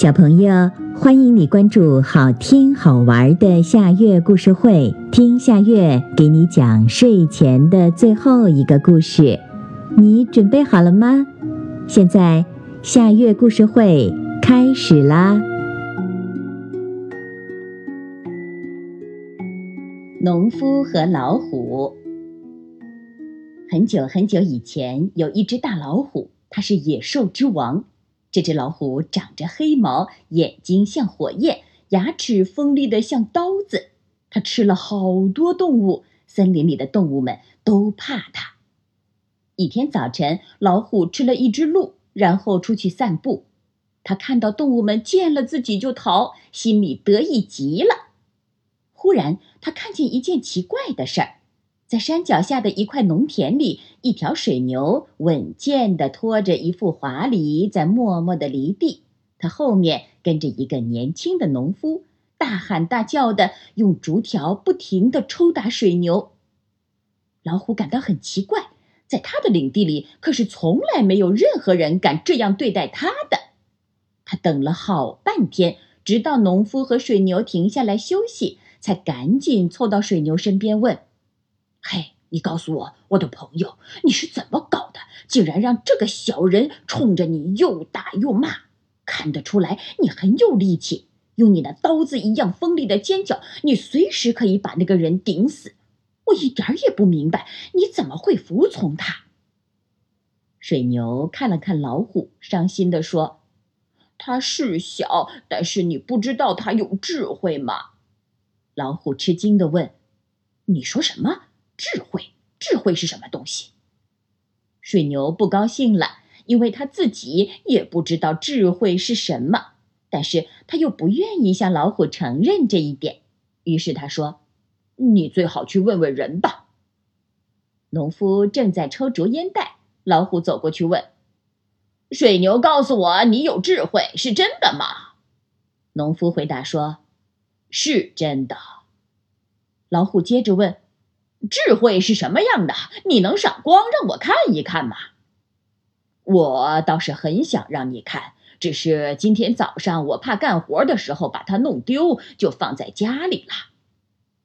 小朋友，欢迎你关注好听好玩的夏月故事会，听夏月给你讲睡前的最后一个故事。你准备好了吗？现在夏月故事会开始啦！农夫和老虎。很久很久以前，有一只大老虎，它是野兽之王。这只老虎长着黑毛，眼睛像火焰，牙齿锋利的像刀子。它吃了好多动物，森林里的动物们都怕它。一天早晨，老虎吃了一只鹿，然后出去散步。他看到动物们见了自己就逃，心里得意极了。忽然，他看见一件奇怪的事儿。在山脚下的一块农田里，一条水牛稳健地拖着一副滑犁，在默默地犁地。它后面跟着一个年轻的农夫，大喊大叫地用竹条不停地抽打水牛。老虎感到很奇怪，在他的领地里可是从来没有任何人敢这样对待他的。他等了好半天，直到农夫和水牛停下来休息，才赶紧凑到水牛身边问。嘿，你告诉我，我的朋友，你是怎么搞的？竟然让这个小人冲着你又打又骂！看得出来，你很有力气，用你那刀子一样锋利的尖角，你随时可以把那个人顶死。我一点也不明白，你怎么会服从他？水牛看了看老虎，伤心地说：“他是小，但是你不知道他有智慧吗？”老虎吃惊地问：“你说什么？”智慧，智慧是什么东西？水牛不高兴了，因为他自己也不知道智慧是什么，但是他又不愿意向老虎承认这一点，于是他说：“你最好去问问人吧。”农夫正在抽竹烟袋，老虎走过去问：“水牛，告诉我，你有智慧是真的吗？”农夫回答说：“是真的。”老虎接着问。智慧是什么样的？你能赏光让我看一看吗？我倒是很想让你看，只是今天早上我怕干活的时候把它弄丢，就放在家里了。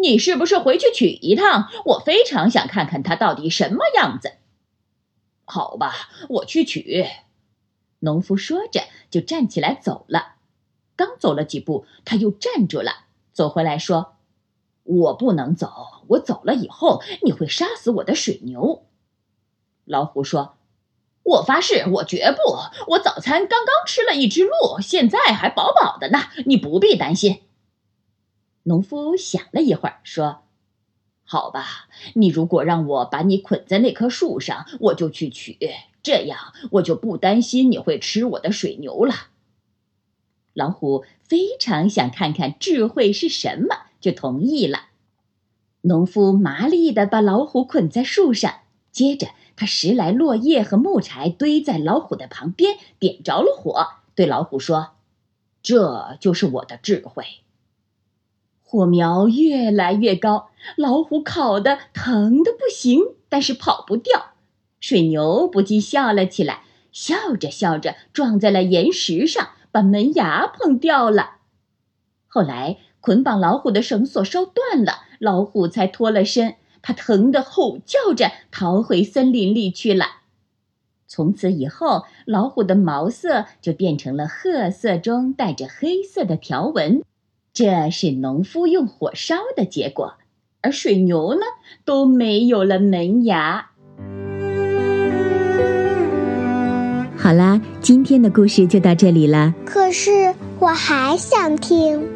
你是不是回去取一趟？我非常想看看它到底什么样子。好吧，我去取。农夫说着就站起来走了。刚走了几步，他又站住了，走回来说。我不能走，我走了以后你会杀死我的水牛。老虎说：“我发誓，我绝不。我早餐刚刚吃了一只鹿，现在还饱饱的呢，你不必担心。”农夫想了一会儿，说：“好吧，你如果让我把你捆在那棵树上，我就去取，这样我就不担心你会吃我的水牛了。”老虎非常想看看智慧是什么。就同意了。农夫麻利地把老虎捆在树上，接着他拾来落叶和木柴，堆在老虎的旁边，点着了火，对老虎说：“这就是我的智慧。”火苗越来越高，老虎烤得疼得不行，但是跑不掉。水牛不禁笑了起来，笑着笑着撞在了岩石上，把门牙碰掉了。后来。捆绑老虎的绳索烧断了，老虎才脱了身。它疼得吼叫着逃回森林里去了。从此以后，老虎的毛色就变成了褐色中带着黑色的条纹，这是农夫用火烧的结果。而水牛呢，都没有了门牙。好啦，今天的故事就到这里了。可是我还想听。